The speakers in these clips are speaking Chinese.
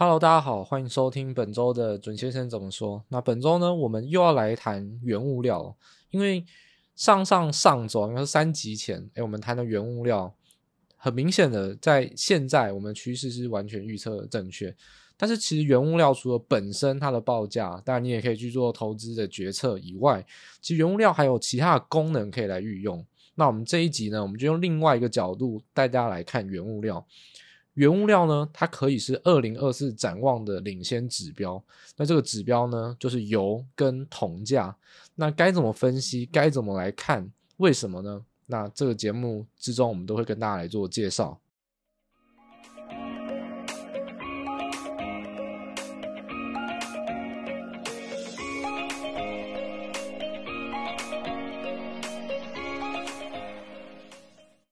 Hello，大家好，欢迎收听本周的准先生怎么说。那本周呢，我们又要来谈原物料，因为上上上周应该是三集前，诶，我们谈的原物料，很明显的在现在我们趋势是完全预测正确。但是其实原物料除了本身它的报价，当然你也可以去做投资的决策以外，其实原物料还有其他的功能可以来运用。那我们这一集呢，我们就用另外一个角度带大家来看原物料。原物料呢，它可以是二零二四展望的领先指标。那这个指标呢，就是油跟铜价。那该怎么分析？该怎么来看？为什么呢？那这个节目之中，我们都会跟大家来做介绍。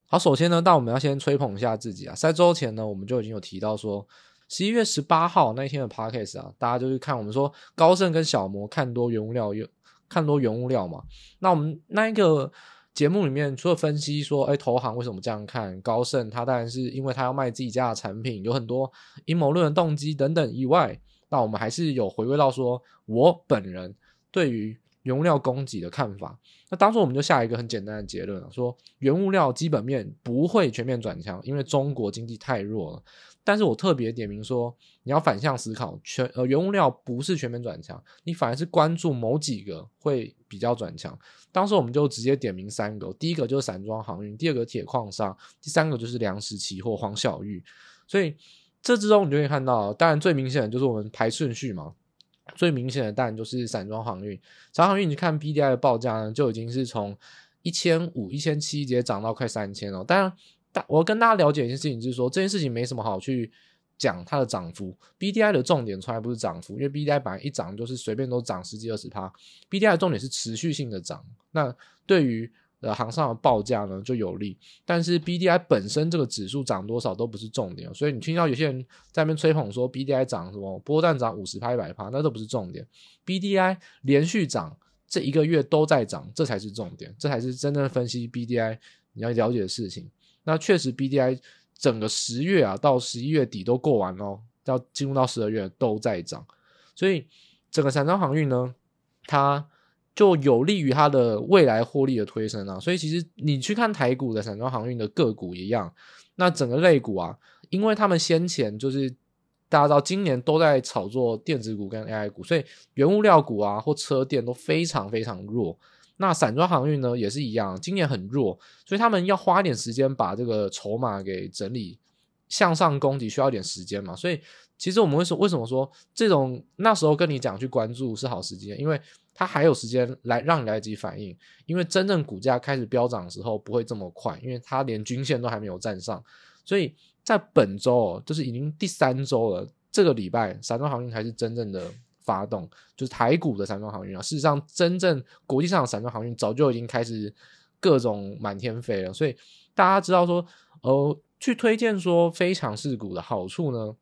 好，首先呢，但我们要先吹捧一下自己啊。三周前呢，我们就已经有提到说，十一月十八号那一天的 podcast 啊，大家就是看我们说高盛跟小摩看多原物料，有看多原物料嘛。那我们那一个节目里面，除了分析说，哎，投行为什么这样看高盛，他当然是因为他要卖自己家的产品，有很多阴谋论的动机等等以外，那我们还是有回归到说，我本人对于。原物料供给的看法，那当初我们就下一个很简单的结论了，说原物料基本面不会全面转强，因为中国经济太弱了。但是我特别点名说，你要反向思考，全呃原物料不是全面转强，你反而是关注某几个会比较转强。当时我们就直接点名三个，第一个就是散装航运，第二个铁矿砂，第三个就是粮食期货黄小玉。所以这之中你就可以看到，当然最明显的就是我们排顺序嘛。最明显的当然就是散装航运，散装航运你看 BDI 的报价呢，就已经是从一千五、一千七直接涨到快三千了。当然，大我跟大家了解一件事情，就是说这件事情没什么好去讲它的涨幅。BDI 的重点从来不是涨幅，因为 BDI 本来一涨就是随便都涨十几二十趴。BDI 的重点是持续性的涨。那对于呃，行上的报价呢就有利，但是 BDI 本身这个指数涨多少都不是重点，所以你听到有些人在那边吹捧说 BDI 涨什么波段涨五十趴一百趴，那都不是重点。BDI 连续涨这一个月都在涨，这才是重点，这才是真正分析 BDI 你要了解的事情。那确实 BDI 整个十月啊到十一月底都过完了，要进入到十二月都在涨，所以整个散装航运呢，它。就有利于它的未来获利的推升啊，所以其实你去看台股的散装航运的个股一样，那整个类股啊，因为他们先前就是大家知道今年都在炒作电子股跟 AI 股，所以原物料股啊或车电都非常非常弱。那散装航运呢也是一样，今年很弱，所以他们要花一点时间把这个筹码给整理，向上攻击需要一点时间嘛，所以其实我们为什么为什么说这种那时候跟你讲去关注是好时机，因为。它还有时间来让你来得及反应，因为真正股价开始飙涨的时候不会这么快，因为它连均线都还没有站上，所以在本周就是已经第三周了，这个礼拜散装航运才是真正的发动，就是台股的散装航运啊。事实上，真正国际上的散装航运早就已经开始各种满天飞了，所以大家知道说，呃，去推荐说非强势股的好处呢？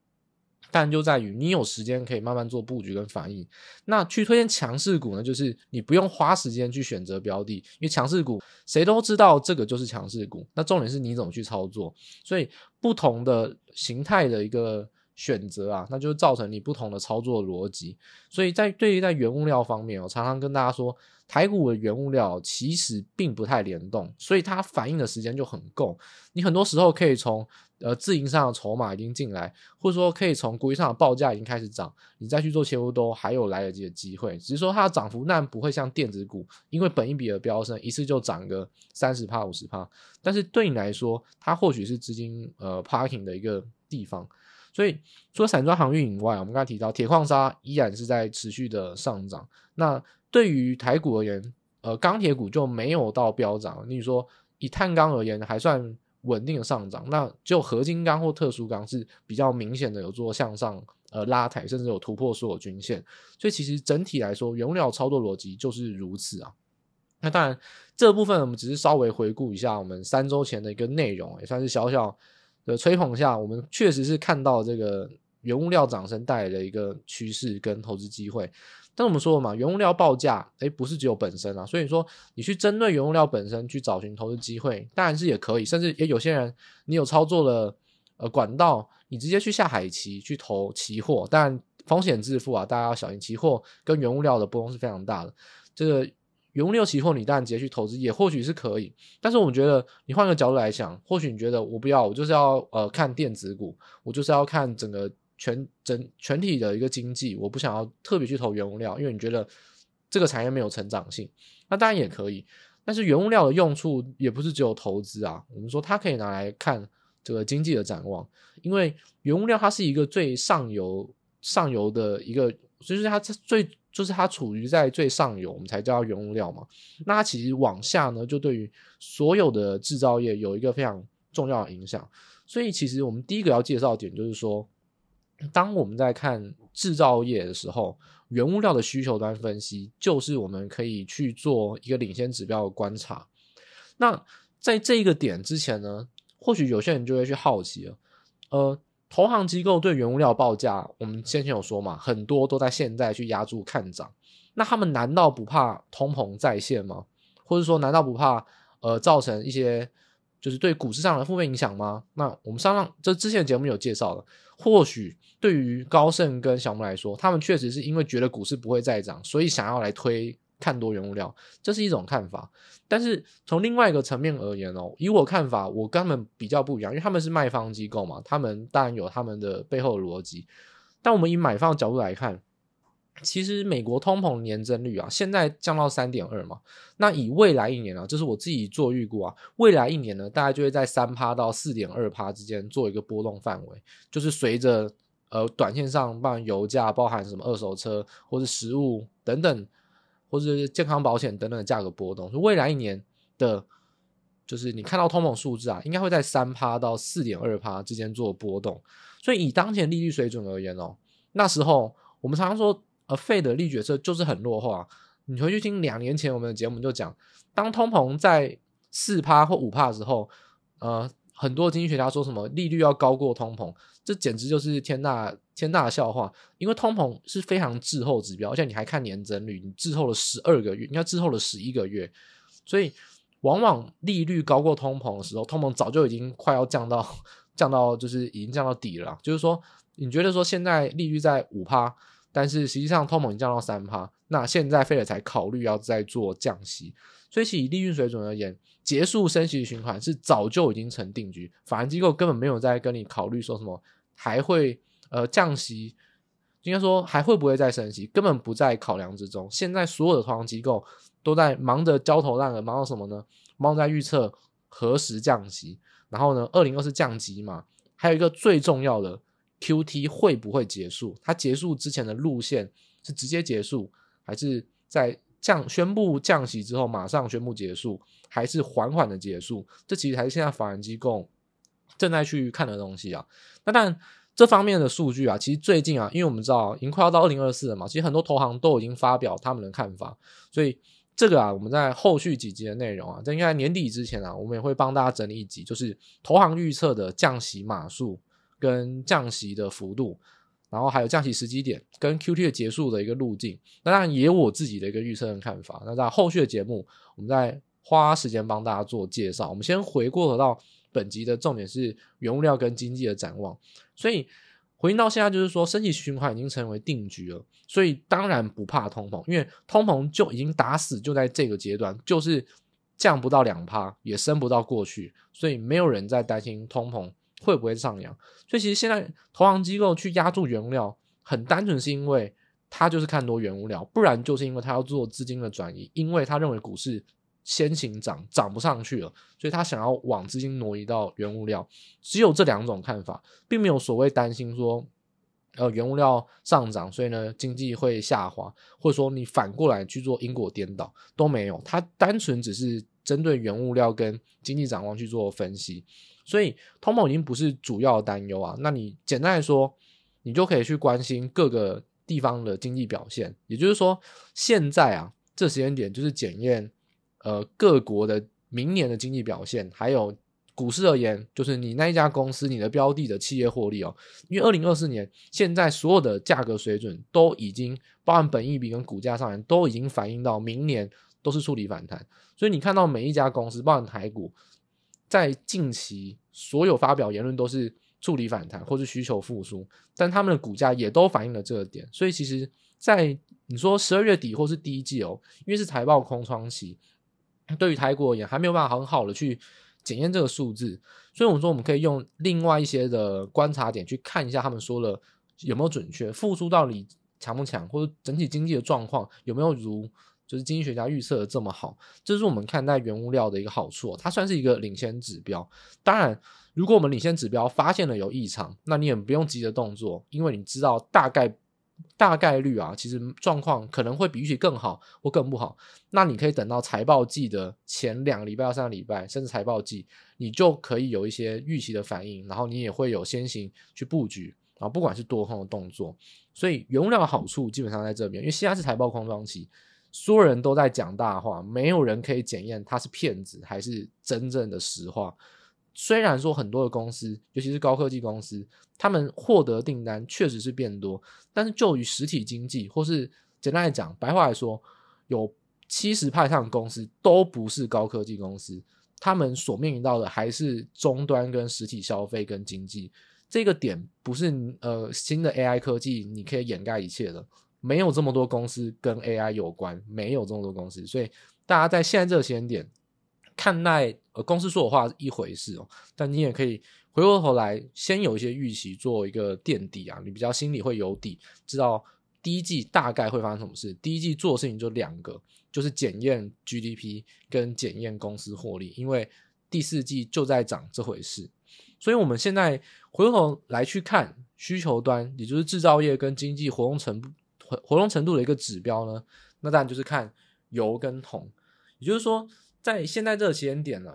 但就在于你有时间可以慢慢做布局跟反应。那去推荐强势股呢，就是你不用花时间去选择标的，因为强势股谁都知道这个就是强势股。那重点是你怎么去操作。所以不同的形态的一个选择啊，那就造成你不同的操作逻辑。所以在对于在原物料方面，我常常跟大家说，台股的原物料其实并不太联动，所以它反应的时间就很够。你很多时候可以从。呃，自营上的筹码已经进来，或者说可以从国际上的报价已经开始涨，你再去做切入都还有来得及的机会。只是说它的涨幅那不会像电子股，因为本一比的飙升，一次就涨个三十趴、五十趴。但是对你来说，它或许是资金呃 parking 的一个地方。所以除了散装航运以外，我们刚才提到铁矿砂依然是在持续的上涨。那对于台股而言，呃，钢铁股就没有到飙涨。例如说以碳钢而言，还算。稳定的上涨，那就合金钢或特殊钢是比较明显的有做向上呃拉抬，甚至有突破所有均线。所以其实整体来说，原料操作逻辑就是如此啊。那当然，这部分我们只是稍微回顾一下我们三周前的一个内容，也算是小小的吹捧下。我们确实是看到这个原物料涨升带来的一个趋势跟投资机会。但我们说了嘛，原物料报价，诶，不是只有本身啊，所以说你去针对原物料本身去找寻投资机会，当然是也可以，甚至也有些人你有操作了呃管道，你直接去下海期去投期货，但风险自负啊，大家要小心，期货跟原物料的波动是非常大的。这个原物料期货你当然直接去投资也或许是可以，但是我们觉得你换个角度来想，或许你觉得我不要，我就是要呃看电子股，我就是要看整个全整全体的一个经济，我不想要特别去投原物料，因为你觉得这个产业没有成长性，那当然也可以。但是原物料的用处也不是只有投资啊，我们说它可以拿来看这个经济的展望，因为原物料它是一个最上游上游的一个，就是它最。就是它处于在最上游，我们才叫原物料嘛。那它其实往下呢，就对于所有的制造业有一个非常重要的影响。所以其实我们第一个要介绍点就是说，当我们在看制造业的时候，原物料的需求端分析就是我们可以去做一个领先指标的观察。那在这一个点之前呢，或许有些人就会去好奇了，呃。投行机构对原物料报价，我们先前有说嘛，很多都在现在去压注看涨。那他们难道不怕通膨再现吗？或者说，难道不怕呃造成一些就是对股市上的负面影响吗？那我们上上这之前的节目有介绍了，或许对于高盛跟小摩来说，他们确实是因为觉得股市不会再涨，所以想要来推。看多原物料，这是一种看法，但是从另外一个层面而言哦，以我看法，我跟他们比较不一样，因为他们是卖方机构嘛，他们当然有他们的背后的逻辑。但我们以买方角度来看，其实美国通膨年增率啊，现在降到三点二嘛，那以未来一年啊，这是我自己做预估啊，未来一年呢，大概就会在三趴到四点二趴之间做一个波动范围，就是随着呃短线上，包含油价，包含什么二手车或者食物等等。或者是健康保险等等的价格波动，所以未来一年的，就是你看到通膨数字啊，应该会在三趴到四点二趴之间做波动。所以以当前利率水准而言哦，那时候我们常常说，呃费的利率决策就是很弱化。你回去听两年前我们的节目就讲，当通膨在四趴或五趴的时候，呃。很多经济学家说什么利率要高过通膨，这简直就是天大天大的笑话。因为通膨是非常滞后指标，而且你还看年增率，你滞后了十二个月，应该滞后了十一个月。所以，往往利率高过通膨的时候，通膨早就已经快要降到降到就是已经降到底了。就是说，你觉得说现在利率在五趴，但是实际上通膨已经降到三趴，那现在费了才考虑要再做降息。所以，以利率水准而言，结束升息循环是早就已经成定局，法人机构根本没有在跟你考虑说什么还会呃降息，应该说还会不会再升息，根本不在考量之中。现在所有的投行机构都在忙着焦头烂额，忙着什么呢？忙着在预测何时降息，然后呢，二零二四降息嘛，还有一个最重要的 QT 会不会结束？它结束之前的路线是直接结束，还是在？降宣布降息之后，马上宣布结束，还是缓缓的结束？这其实还是现在法人机构正在去看的东西啊。那但，这方面的数据啊，其实最近啊，因为我们知道已经快要到二零二四了嘛，其实很多投行都已经发表他们的看法，所以这个啊，我们在后续几集的内容啊，在应该年底之前啊，我们也会帮大家整理一集，就是投行预测的降息码数跟降息的幅度。然后还有降息时机点跟 QT 的结束的一个路径，那当然也有我自己的一个预测跟看法。那在后续的节目，我们再花时间帮大家做介绍。我们先回过头到本集的重点是原物料跟经济的展望。所以回应到现在，就是说升级循环已经成为定局了，所以当然不怕通膨，因为通膨就已经打死就在这个阶段，就是降不到两趴，也升不到过去，所以没有人在担心通膨。会不会上扬？所以其实现在投行机构去压住原物料，很单纯是因为他就是看多原物料，不然就是因为他要做资金的转移，因为他认为股市先行涨，涨不上去了，所以他想要往资金挪移到原物料。只有这两种看法，并没有所谓担心说，呃，原物料上涨，所以呢经济会下滑，或者说你反过来去做因果颠倒都没有。他单纯只是针对原物料跟经济展望去做分析。所以通膨已经不是主要担忧啊，那你简单来说，你就可以去关心各个地方的经济表现。也就是说，现在啊，这时间点就是检验呃各国的明年的经济表现，还有股市而言，就是你那一家公司你的标的的企业获利哦。因为二零二四年现在所有的价格水准都已经包含本益比跟股价上面都已经反映到明年都是触底反弹，所以你看到每一家公司，包含台股。在近期，所有发表言论都是触底反弹或是需求复苏，但他们的股价也都反映了这个点。所以其实，在你说十二月底或是第一季哦，因为是财报空窗期，对于台股而言还没有办法很好的去检验这个数字，所以我们说我们可以用另外一些的观察点去看一下他们说的有没有准确，复苏到底强不强，或者整体经济的状况有没有如。就是经济学家预测的这么好，这是我们看待原物料的一个好处，它算是一个领先指标。当然，如果我们领先指标发现了有异常，那你也不用急着动作，因为你知道大概大概率啊，其实状况可能会比预期更好或更不好。那你可以等到财报季的前两个礼拜三个礼拜，甚至财报季，你就可以有一些预期的反应，然后你也会有先行去布局啊，不管是多空的动作。所以原物料的好处基本上在这边，因为现在是财报空窗期。所有人都在讲大话，没有人可以检验他是骗子还是真正的实话。虽然说很多的公司，尤其是高科技公司，他们获得订单确实是变多，但是就于实体经济，或是简单来讲，白话来说，有七十趴以上的公司都不是高科技公司，他们所面临到的还是终端跟实体消费跟经济。这个点不是呃新的 AI 科技你可以掩盖一切的。没有这么多公司跟 AI 有关，没有这么多公司，所以大家在现在这个时间点看待呃公司说的话是一回事哦，但你也可以回过头来先有一些预期做一个垫底啊，你比较心里会有底，知道第一季大概会发生什么事。第一季做的事情就两个，就是检验 GDP 跟检验公司获利，因为第四季就在涨这回事，所以我们现在回过头来去看需求端，也就是制造业跟经济活动程度。活动程度的一个指标呢，那当然就是看油跟铜，也就是说，在现在这个时间点呢、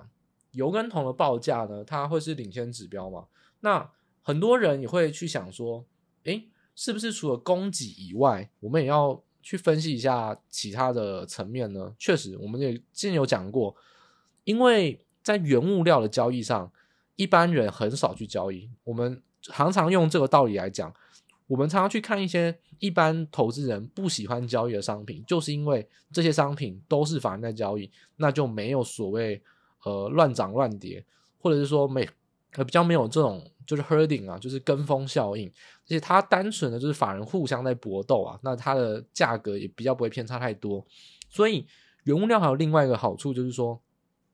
油跟铜的报价呢，它会是领先指标嘛？那很多人也会去想说，诶，是不是除了供给以外，我们也要去分析一下其他的层面呢？确实，我们也之前有讲过，因为在原物料的交易上，一般人很少去交易，我们常常用这个道理来讲。我们常常去看一些一般投资人不喜欢交易的商品，就是因为这些商品都是法人在交易，那就没有所谓呃乱涨乱跌，或者是说没呃比较没有这种就是 herding 啊，就是跟风效应，而且它单纯的就是法人互相在搏斗啊，那它的价格也比较不会偏差太多。所以原物料还有另外一个好处就是说，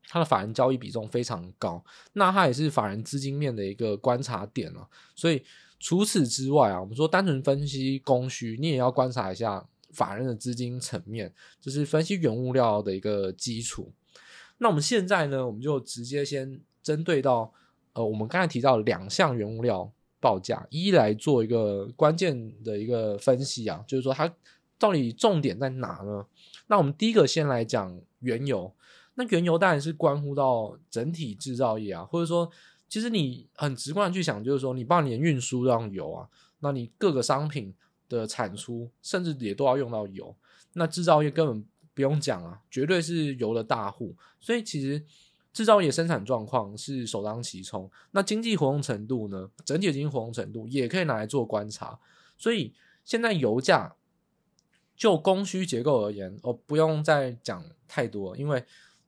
它的法人交易比重非常高，那它也是法人资金面的一个观察点啊，所以。除此之外啊，我们说单纯分析供需，你也要观察一下法人的资金层面，就是分析原物料的一个基础。那我们现在呢，我们就直接先针对到呃，我们刚才提到两项原物料报价，一来做一个关键的一个分析啊，就是说它到底重点在哪呢？那我们第一个先来讲原油，那原油当然是关乎到整体制造业啊，或者说。其实你很直观去想，就是说，你帮你的运输让油啊，那你各个商品的产出，甚至也都要用到油。那制造业根本不用讲啊，绝对是油的大户。所以其实制造业生产状况是首当其冲。那经济活动程度呢，整体经济活动程度也可以拿来做观察。所以现在油价就供需结构而言，哦，不用再讲太多，因为。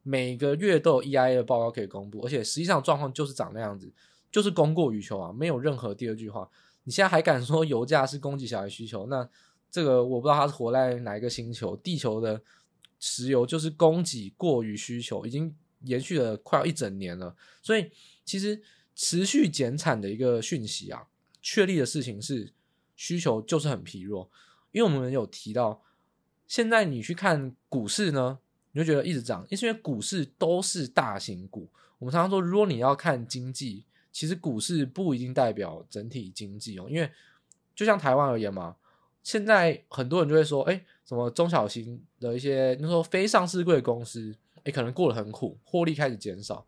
每个月都有 EIA 的报告可以公布，而且实际上状况就是长那样子，就是供过于求啊，没有任何第二句话。你现在还敢说油价是供给小于需求？那这个我不知道他是活在哪一个星球。地球的石油就是供给过于需求，已经延续了快要一整年了。所以其实持续减产的一个讯息啊，确立的事情是需求就是很疲弱。因为我们有提到，现在你去看股市呢。你就觉得一直涨，因为股市都是大型股。我们常常说，如果你要看经济，其实股市不一定代表整体经济哦。因为就像台湾而言嘛，现在很多人就会说，哎，什么中小型的一些，你说非上市贵公司，哎，可能过得很苦，获利开始减少。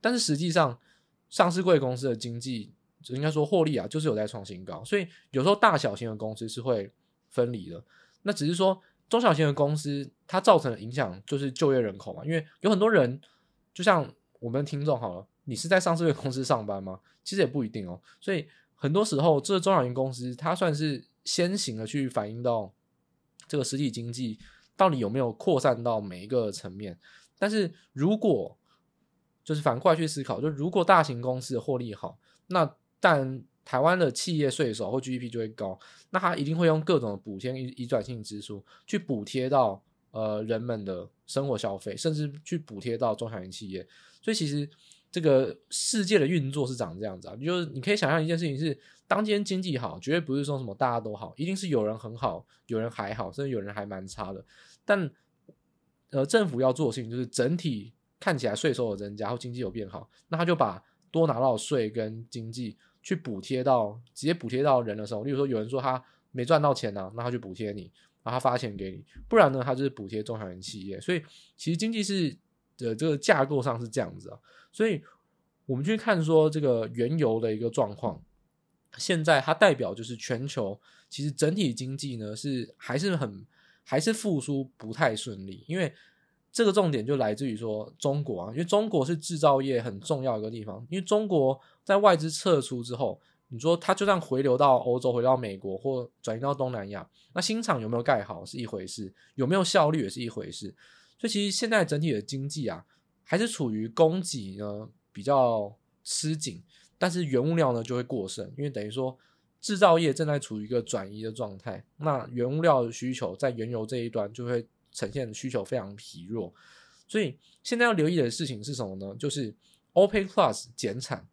但是实际上，上市贵公司的经济，应该说获利啊，就是有在创新高。所以有时候大小型的公司是会分离的。那只是说。中小型的公司，它造成的影响就是就业人口嘛，因为有很多人，就像我们听众好了，你是在上市公司上班吗？其实也不一定哦。所以很多时候，这中小型公司它算是先行的去反映到这个实体经济到底有没有扩散到每一个层面。但是如果就是反过来去思考，就如果大型公司的获利好，那但台湾的企业税收或 GDP 就会高，那它一定会用各种补贴移转性支出去补贴到呃人们的生活消费，甚至去补贴到中小型企业。所以其实这个世界的运作是长这样子啊，就是你可以想象一件事情是，当今天经济好，绝对不是说什么大家都好，一定是有人很好，有人还好，甚至有人还蛮差的。但呃，政府要做的事情就是整体看起来税收有增加，或经济有变好，那他就把多拿到税跟经济去补贴到直接补贴到人的时候，例如说有人说他没赚到钱啊，那他就补贴你，然后他发钱给你，不然呢，他就是补贴中小型企业。所以其实经济是的这个架构上是这样子啊，所以我们去看说这个原油的一个状况，现在它代表就是全球其实整体经济呢是还是很。还是复苏不太顺利，因为这个重点就来自于说中国啊，因为中国是制造业很重要的一个地方。因为中国在外资撤出之后，你说它就算回流到欧洲、回到美国或转移到东南亚，那新厂有没有盖好是一回事，有没有效率也是一回事。所以其实现在整体的经济啊，还是处于供给呢比较吃紧，但是原物料呢就会过剩，因为等于说。制造业正在处于一个转移的状态，那原物料的需求在原油这一端就会呈现的需求非常疲弱，所以现在要留意的事情是什么呢？就是 OPEC Plus 减产，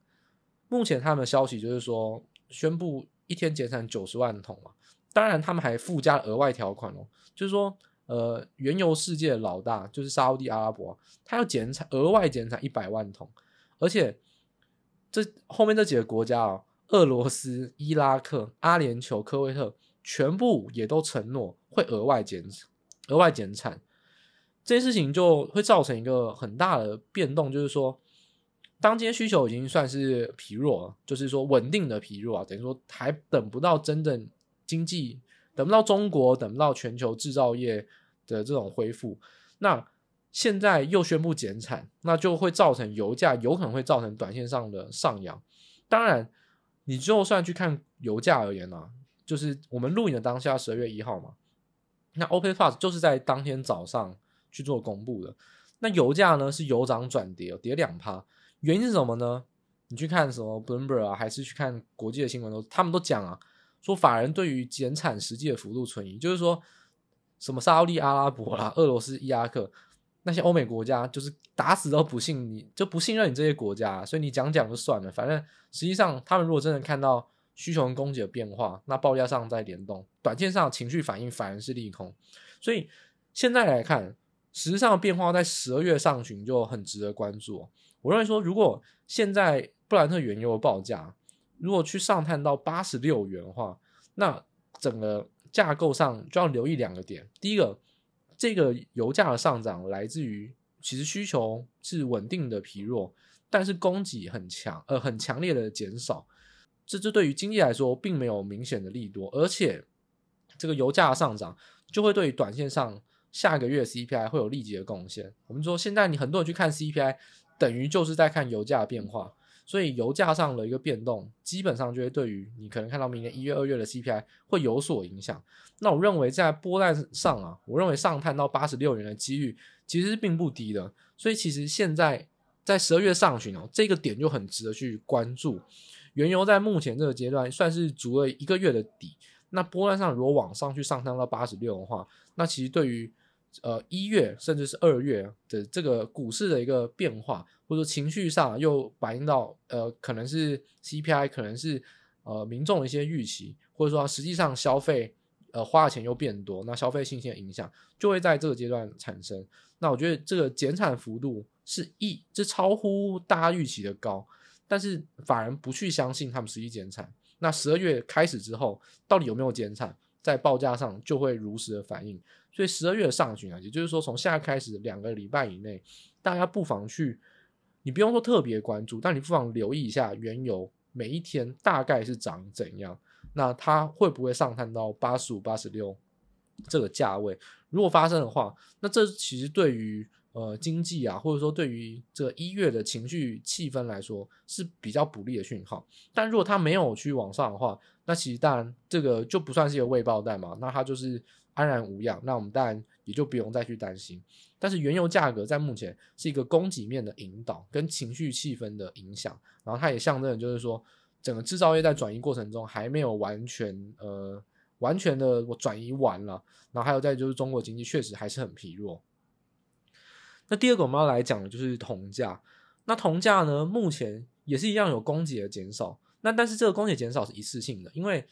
目前他们的消息就是说宣布一天减产九十万桶嘛，当然他们还附加了额外条款哦，就是说呃原油世界的老大就是沙乌地阿拉伯，他要减产额外减产一百万桶，而且这后面这几个国家哦。俄罗斯、伊拉克、阿联酋、科威特，全部也都承诺会额外减产额外减产，这件事情就会造成一个很大的变动，就是说，当今天需求已经算是疲弱了，就是说稳定的疲弱啊，等于说还等不到真正经济，等不到中国，等不到全球制造业的这种恢复，那现在又宣布减产，那就会造成油价有可能会造成短线上的上扬，当然。你就算去看油价而言呢、就是我们录影的当下十二月一号嘛，那 OPEC Plus 就是在当天早上去做公布的。那油价呢是由涨转跌，跌两趴，原因是什么呢？你去看什么 Bloomberg 啊，还是去看国际的新闻都，他们都讲啊，说法人对于减产实际的幅度存疑，就是说什么沙利阿拉伯啦、俄罗斯、伊拉克。那些欧美国家就是打死都不信你，就不信任你这些国家，所以你讲讲就算了。反正实际上，他们如果真的看到需求跟供给的变化，那报价上再联动，短线上情绪反应反而是利空。所以现在来看，实际上的变化在十二月上旬就很值得关注。我认为说，如果现在布兰特原油的报价如果去上探到八十六元的话，那整个架构上就要留意两个点。第一个。这个油价的上涨来自于，其实需求是稳定的疲弱，但是供给很强，呃，很强烈的减少。这这对于经济来说并没有明显的利多，而且这个油价的上涨就会对于短线上下个月 CPI 会有立即的贡献。我们说现在你很多人去看 CPI，等于就是在看油价的变化。所以油价上的一个变动，基本上就会对于你可能看到明年一月、二月的 CPI 会有所影响。那我认为在波段上啊，我认为上探到八十六元的几率其实是并不低的。所以其实现在在十二月上旬哦，这个点就很值得去关注。原油在目前这个阶段算是足了一个月的底。那波段上如果往上去上探到八十六的话，那其实对于呃一月甚至是二月的这个股市的一个变化。或者说情绪上又反映到，呃，可能是 CPI，可能是呃民众的一些预期，或者说实际上消费，呃花的钱又变多，那消费信心的影响就会在这个阶段产生。那我觉得这个减产幅度是一，这超乎大家预期的高，但是法人不去相信他们实际减产。那十二月开始之后，到底有没有减产，在报价上就会如实的反映。所以十二月上旬啊，也就是说从现在开始两个礼拜以内，大家不妨去。你不用说特别关注，但你不妨留意一下原油每一天大概是涨怎样，那它会不会上探到八十五、八十六这个价位？如果发生的话，那这其实对于呃经济啊，或者说对于这个一月的情绪气氛来说是比较不利的讯号。但如果它没有去往上的话，那其实当然这个就不算是一个未爆弹嘛，那它就是安然无恙。那我们当然也就不用再去担心。但是原油价格在目前是一个供给面的引导跟情绪气氛的影响，然后它也象征就是说，整个制造业在转移过程中还没有完全呃完全的我转移完了，然后还有再就是中国经济确实还是很疲弱。那第二个我们要来讲的就是铜价，那铜价呢目前也是一样有供给的减少，那但是这个供给减少是一次性的，因为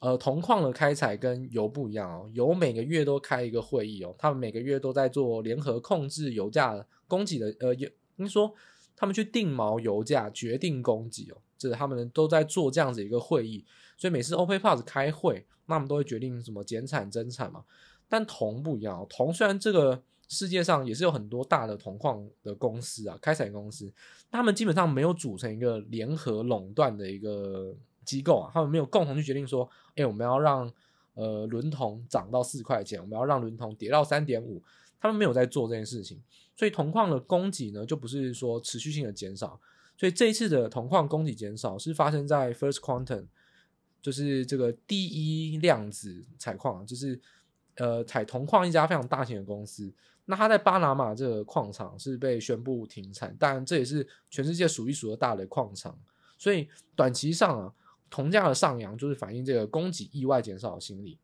呃铜矿的开采跟油不一样哦，油每个月都开一个会议哦，他们每个月都在做联合控制油价供给的呃，应说他们去定锚油价，决定供给哦。这他们都在做这样子一个会议，所以每次 OPEC Plus 开会，那他们都会决定什么减产增产嘛。但铜不一样哦，铜虽然这个世界上也是有很多大的铜矿的公司啊，开采公司，他们基本上没有组成一个联合垄断的一个机构啊，他们没有共同去决定说，哎，我们要让呃伦铜涨到四块钱，我们要让伦铜跌到三点五，他们没有在做这件事情，所以铜矿的供给呢，就不是说持续性的减少。所以这一次的铜矿供给减少是发生在 First Quantum，就是这个第一量子采矿，就是呃采铜矿一家非常大型的公司。那它在巴拿马这个矿场是被宣布停产，当然这也是全世界数一数二大的矿场。所以短期上啊，铜价的上扬就是反映这个供给意外减少的心理。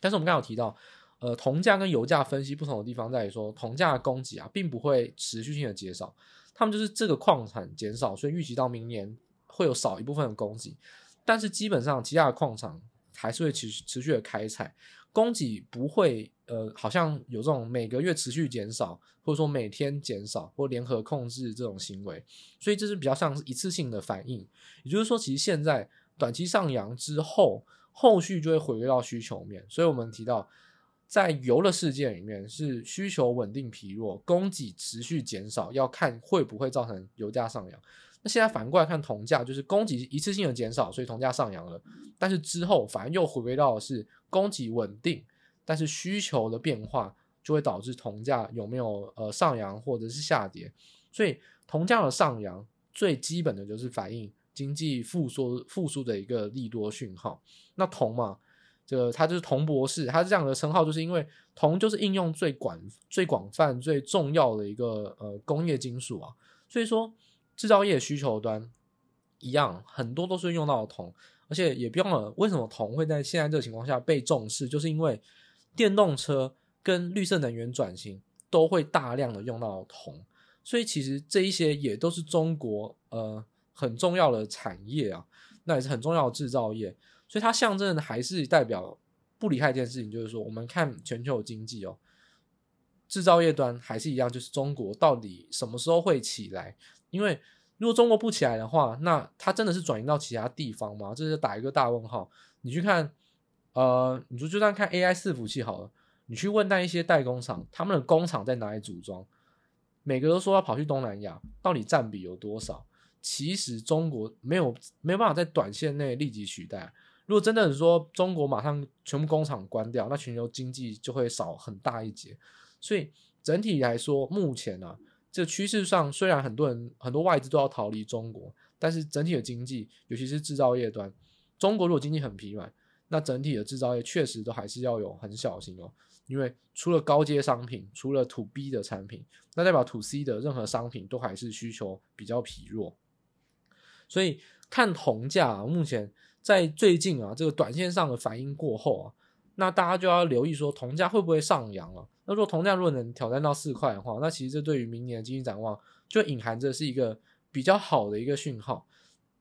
但是我们刚刚有提到，呃，铜价跟油价分析不同的地方在于说，铜价的供给啊并不会持续性的减少。他们就是这个矿产减少，所以预计到明年会有少一部分的供给，但是基本上其他的矿场还是会持续持续的开采，供给不会呃好像有这种每个月持续减少，或者说每天减少或联合控制这种行为，所以这是比较像是一次性的反应。也就是说，其实现在短期上扬之后，后续就会回归到需求面，所以我们提到。在油的世界里面，是需求稳定疲弱，供给持续减少，要看会不会造成油价上扬。那现在反过来看铜价，就是供给一次性的减少，所以铜价上扬了。但是之后反而又回归到是供给稳定，但是需求的变化就会导致铜价有没有呃上扬或者是下跌。所以铜价的上扬最基本的就是反映经济复苏复苏的一个利多讯号。那铜嘛。这个它就是铜博士，它这样的称号，就是因为铜就是应用最广、最广泛、最重要的一个呃工业金属啊，所以说制造业需求端一样，很多都是用到铜，而且也不用了。为什么铜会在现在这个情况下被重视？就是因为电动车跟绿色能源转型都会大量的用到铜，所以其实这一些也都是中国呃很重要的产业啊，那也是很重要的制造业。所以它象征的还是代表不离开一件事情，就是说我们看全球经济哦，制造业端还是一样，就是中国到底什么时候会起来？因为如果中国不起来的话，那它真的是转移到其他地方吗？这是打一个大问号。你去看，呃，你就就算看 AI 伺服器好了，你去问那一些代工厂，他们的工厂在哪里组装？每个都说要跑去东南亚，到底占比有多少？其实中国没有没有办法在短线内立即取代。如果真的是说中国马上全部工厂关掉，那全球经济就会少很大一截。所以整体来说，目前呢、啊，这趋势上虽然很多人很多外资都要逃离中国，但是整体的经济，尤其是制造业端，中国如果经济很疲软，那整体的制造业确实都还是要有很小心哦。因为除了高阶商品，除了 To B 的产品，那代表 To C 的任何商品都还是需求比较疲弱。所以看铜价、啊，目前。在最近啊，这个短线上的反应过后啊，那大家就要留意说，铜价会不会上扬啊？那如果铜价如果能挑战到四块的话，那其实这对于明年的经济展望就隐含着是一个比较好的一个讯号。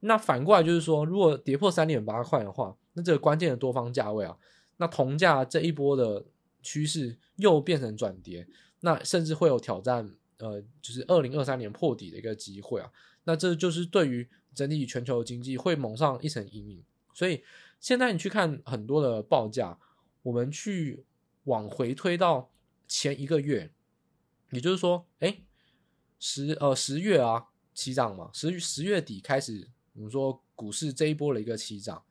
那反过来就是说，如果跌破三点八块的话，那这个关键的多方价位啊，那铜价这一波的趋势又变成转跌，那甚至会有挑战，呃，就是二零二三年破底的一个机会啊。那这就是对于整体全球经济会蒙上一层阴影。所以现在你去看很多的报价，我们去往回推到前一个月，也就是说，哎，十呃十月啊起涨嘛，十十月底开始，我们说股市这一波的一个起涨，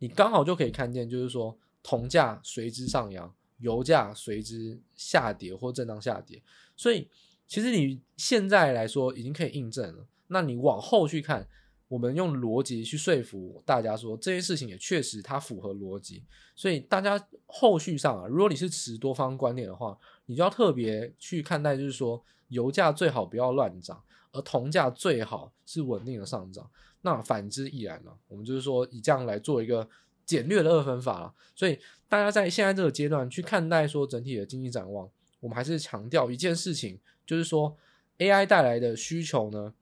你刚好就可以看见，就是说铜价随之上扬，油价随之下跌或震荡下跌，所以其实你现在来说已经可以印证了，那你往后去看。我们用逻辑去说服大家说，这件事情也确实它符合逻辑，所以大家后续上啊，如果你是持多方观念的话，你就要特别去看待，就是说油价最好不要乱涨，而铜价最好是稳定的上涨。那反之亦然呢？我们就是说以这样来做一个简略的二分法了。所以大家在现在这个阶段去看待说整体的经济展望，我们还是强调一件事情，就是说 AI 带来的需求呢，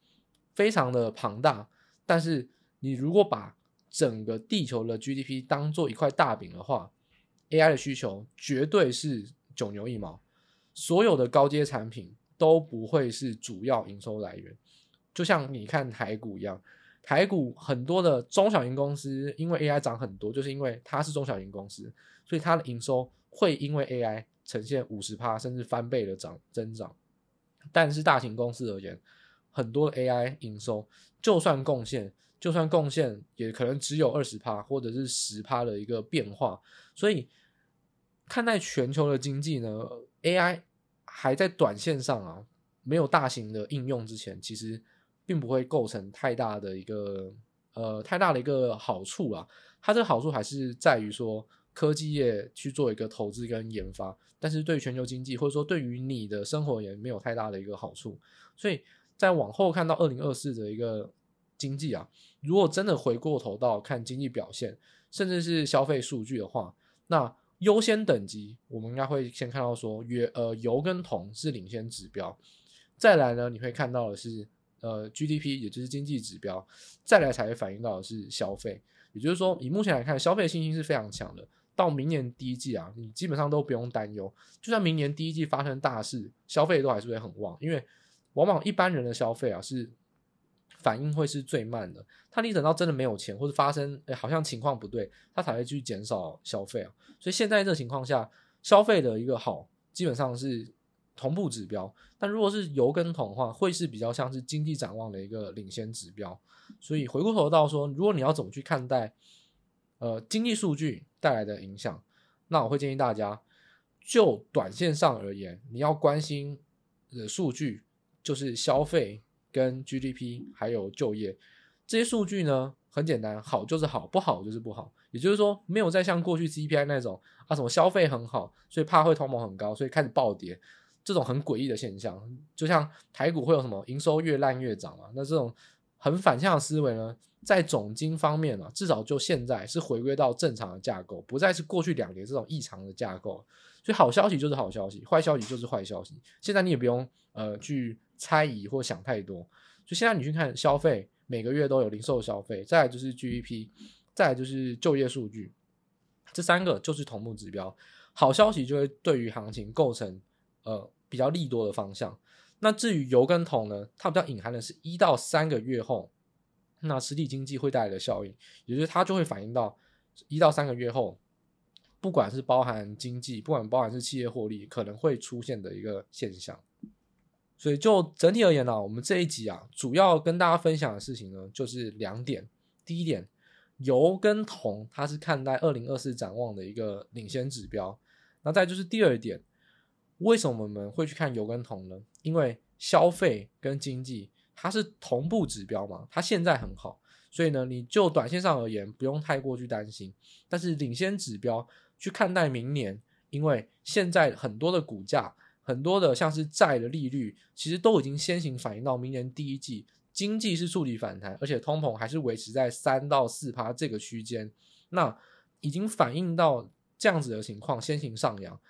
非常的庞大。但是你如果把整个地球的 GDP 当做一块大饼的话，AI 的需求绝对是九牛一毛，所有的高阶产品都不会是主要营收来源。就像你看台股一样。台股很多的中小型公司，因为 AI 涨很多，就是因为它是中小型公司，所以它的营收会因为 AI 呈现五十趴甚至翻倍的涨增长。但是大型公司而言，很多 AI 营收就算贡献，就算贡献也可能只有二十趴或者是十趴的一个变化。所以看待全球的经济呢，AI 还在短线上啊，没有大型的应用之前，其实。并不会构成太大的一个呃太大的一个好处啊，它这个好处还是在于说科技业去做一个投资跟研发，但是对全球经济或者说对于你的生活也没有太大的一个好处。所以在往后看到二零二四的一个经济啊，如果真的回过头到看经济表现，甚至是消费数据的话，那优先等级我们应该会先看到说，约呃油跟铜是领先指标，再来呢你会看到的是。呃，GDP 也就是经济指标，再来才会反映到的是消费。也就是说，以目前来看，消费信心是非常强的。到明年第一季啊，你基本上都不用担忧。就算明年第一季发生大事，消费都还是会很旺。因为往往一般人的消费啊，是反应会是最慢的。他你等到真的没有钱，或者发生哎好像情况不对，他才会去减少消费啊。所以现在这情况下，消费的一个好，基本上是。同步指标，但如果是油跟铜的话，会是比较像是经济展望的一个领先指标。所以回过头到说，如果你要怎么去看待呃经济数据带来的影响，那我会建议大家，就短线上而言，你要关心的数据就是消费跟 GDP 还有就业这些数据呢，很简单，好就是好，不好就是不好。也就是说，没有再像过去 CPI 那种啊什么消费很好，所以怕会通膨很高，所以开始暴跌。这种很诡异的现象，就像台股会有什么营收越烂越涨嘛？那这种很反向的思维呢，在总经方面啊，至少就现在是回归到正常的架构，不再是过去两年这种异常的架构。所以好消息就是好消息，坏消息就是坏消息。现在你也不用呃去猜疑或想太多。就现在你去看消费，每个月都有零售消费，再来就是 GDP，再来就是就业数据，这三个就是同步指标。好消息就会对于行情构成呃。比较利多的方向。那至于油跟铜呢，它比较隐含的是一到三个月后，那实体经济会带来的效应，也就是它就会反映到一到三个月后，不管是包含经济，不管包含是企业获利，可能会出现的一个现象。所以就整体而言呢、我们这一集啊，主要跟大家分享的事情呢，就是两点。第一点，油跟铜它是看待二零二四展望的一个领先指标。那再就是第二点。为什么我们会去看油跟铜呢？因为消费跟经济它是同步指标嘛，它现在很好，所以呢，你就短线上而言不用太过去担心。但是领先指标去看待明年，因为现在很多的股价，很多的像是债的利率，其实都已经先行反映到明年第一季经济是触底反弹，而且通膨还是维持在三到四趴这个区间，那已经反映到这样子的情况，先行上扬。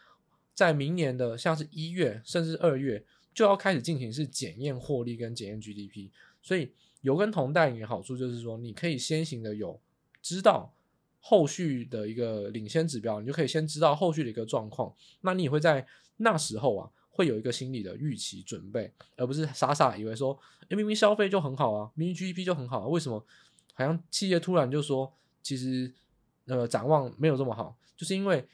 在明年的像是一月甚至二月就要开始进行是检验获利跟检验 GDP，所以油跟铜带你的好处就是说，你可以先行的有知道后续的一个领先指标，你就可以先知道后续的一个状况，那你也会在那时候啊会有一个心理的预期准备，而不是傻傻以为说，诶，明明消费就很好啊，明明 GDP 就很好啊，为什么好像企业突然就说其实呃展望没有这么好，就是因为。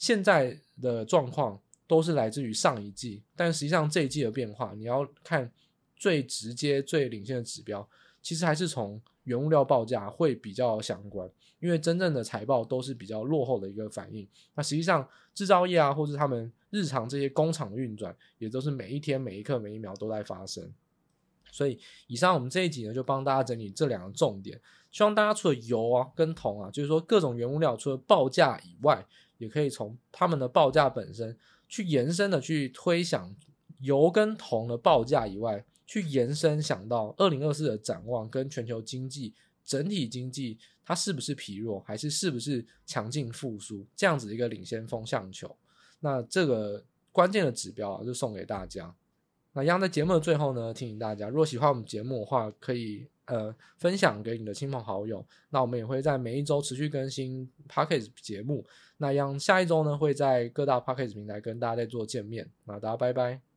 现在的状况都是来自于上一季，但实际上这一季的变化，你要看最直接、最领先的指标，其实还是从原物料报价会比较相关，因为真正的财报都是比较落后的一个反应。那实际上制造业啊，或是他们日常这些工厂的运转，也都是每一天、每一刻、每一秒都在发生。所以，以上我们这一集呢，就帮大家整理这两个重点，希望大家除了油啊跟铜啊，就是说各种原物料，除了报价以外，也可以从他们的报价本身去延伸的去推想油跟铜的报价以外，去延伸想到二零二四的展望跟全球经济整体经济它是不是疲弱，还是是不是强劲复苏这样子一个领先风向球。那这个关键的指标啊，就送给大家。那一样在节目的最后呢，提醒大家，如果喜欢我们节目的话，可以呃分享给你的亲朋好友。那我们也会在每一周持续更新 Podcast 节目。那一样下一周呢，会在各大 Podcast 平台跟大家再做见面。那大家拜拜。